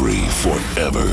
Victory forever.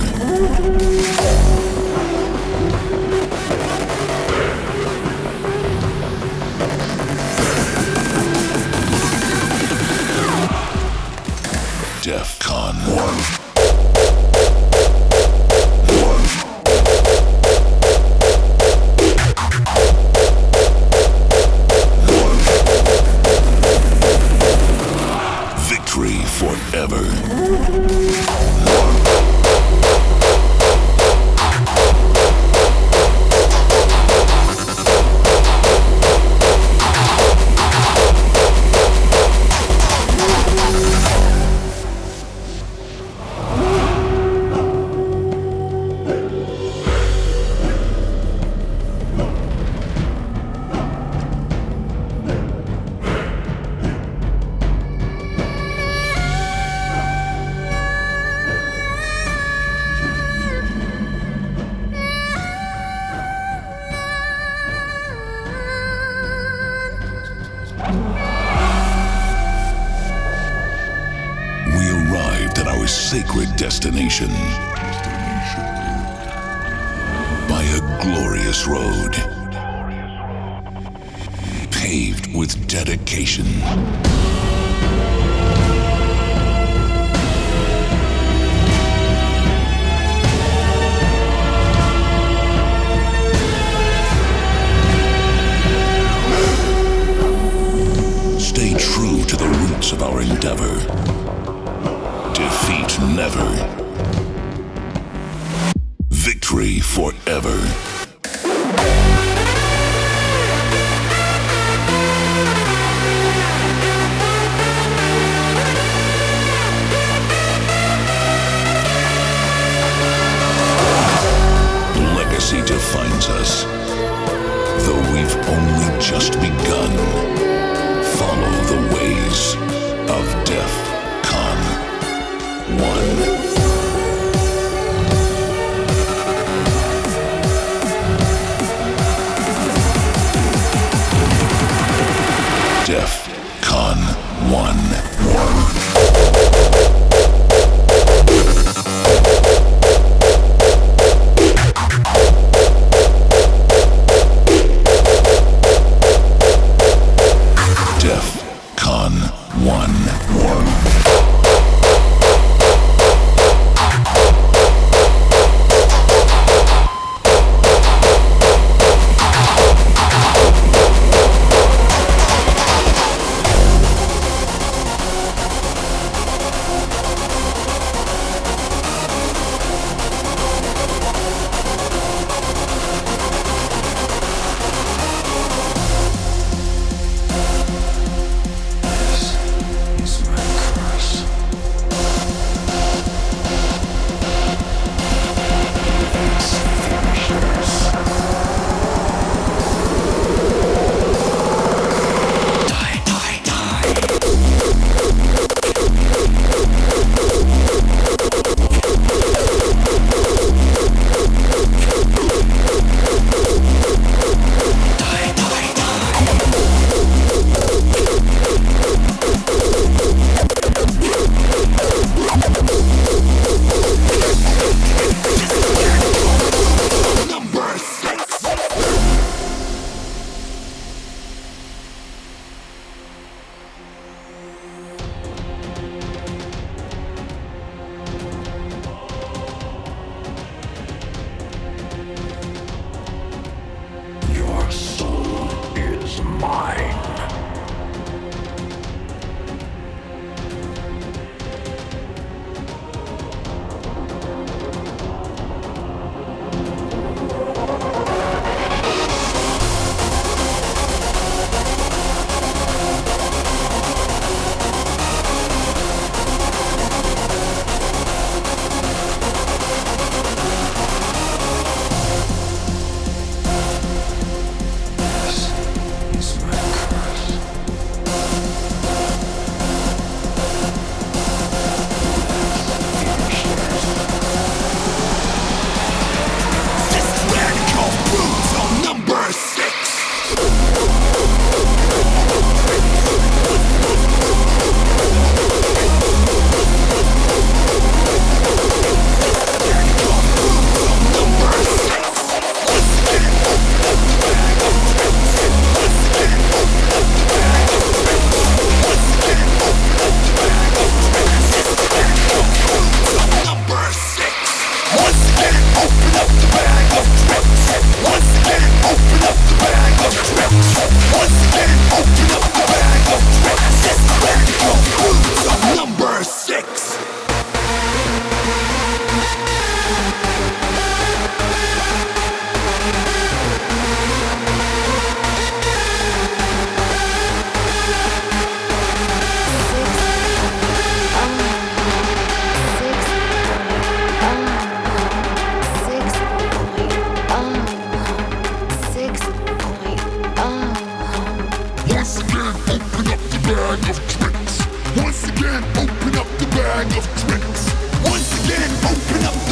Once again, open up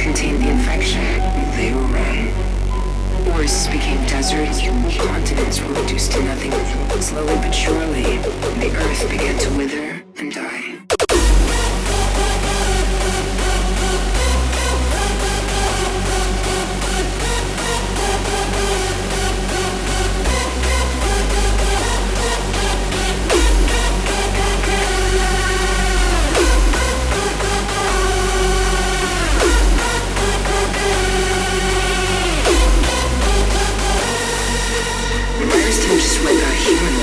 contained the infection. They were wrong. Forests became deserts, continents were reduced to nothing. Slowly but surely, the earth began to wither and die. Human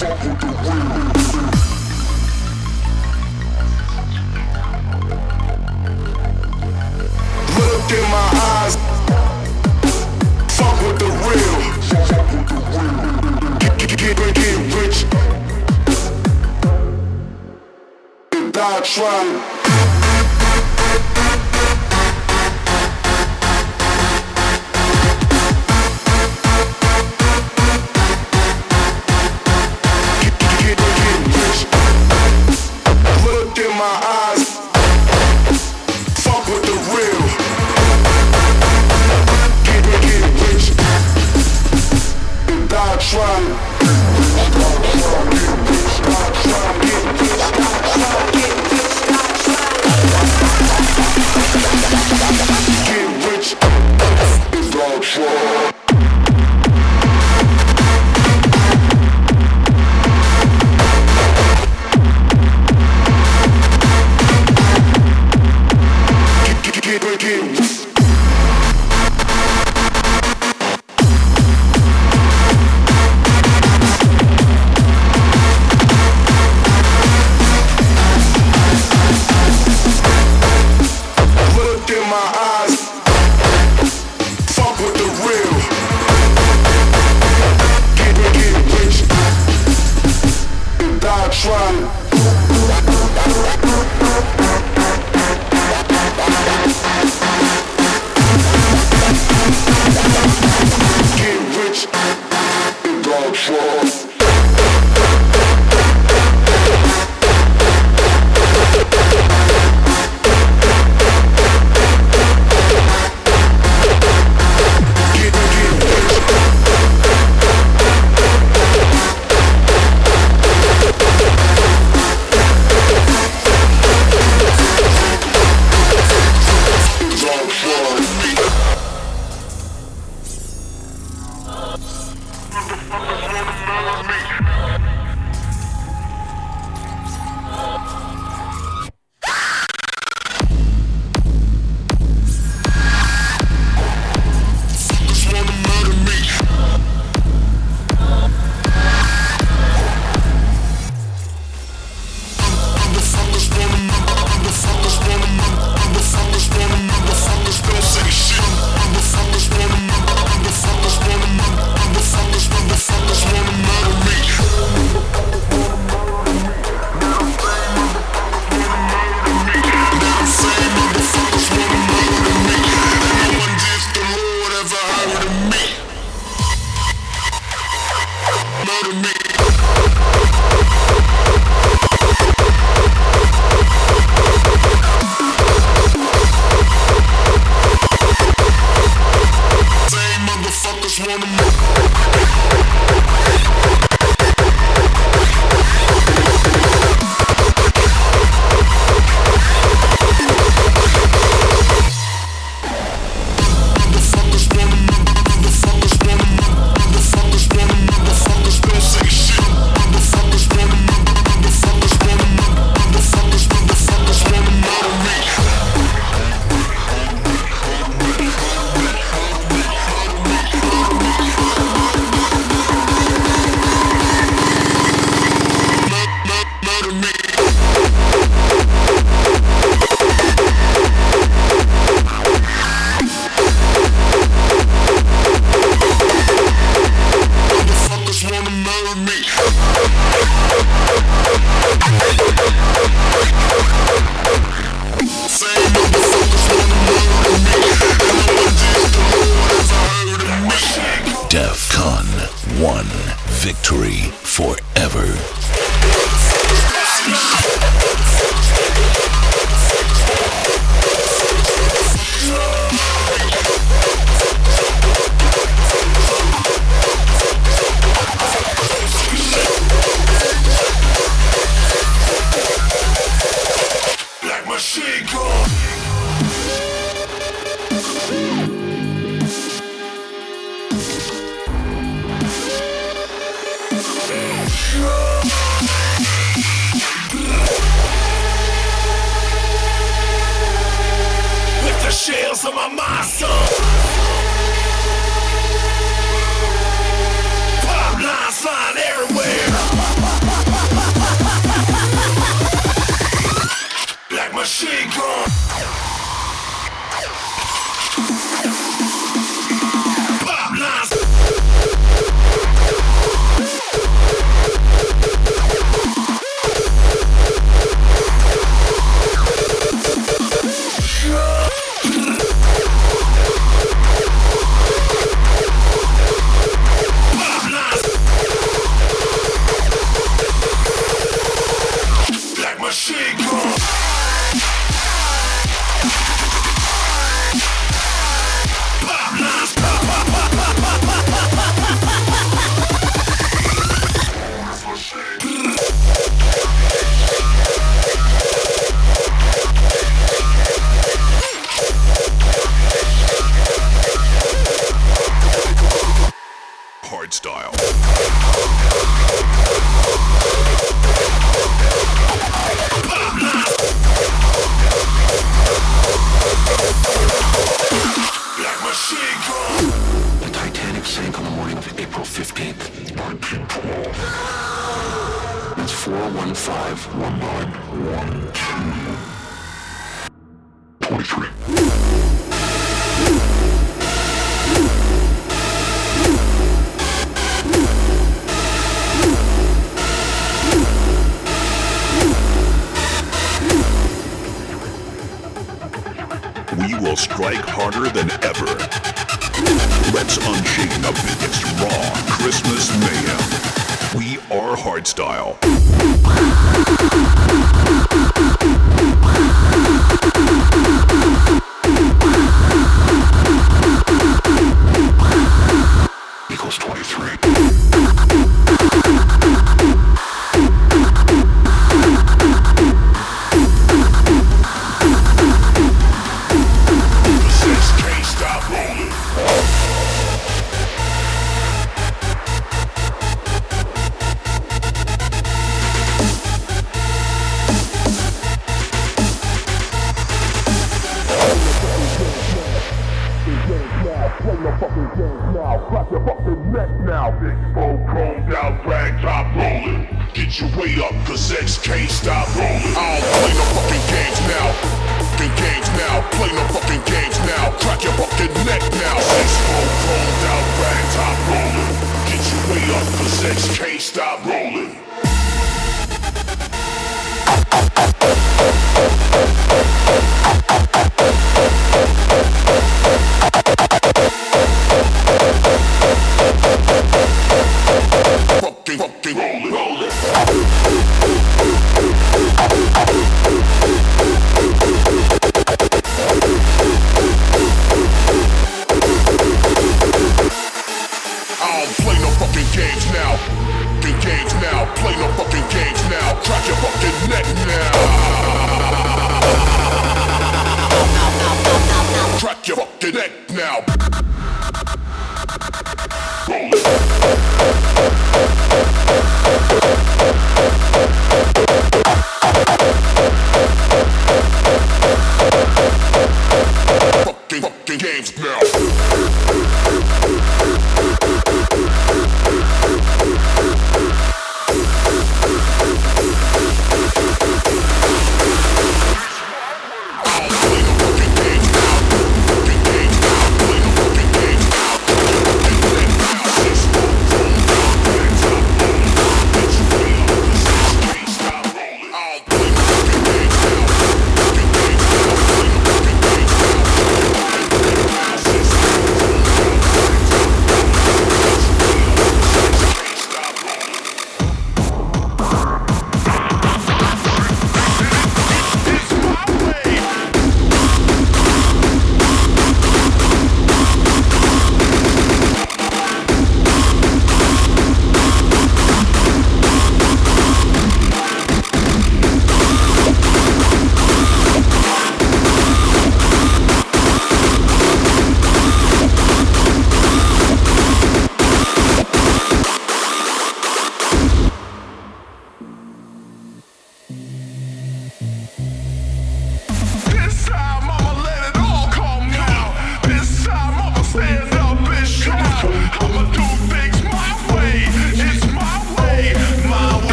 Fuck with the real. look in my eyes. Fuck with the real. Get, get, get, get rich. Die trying.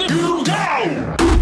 you go!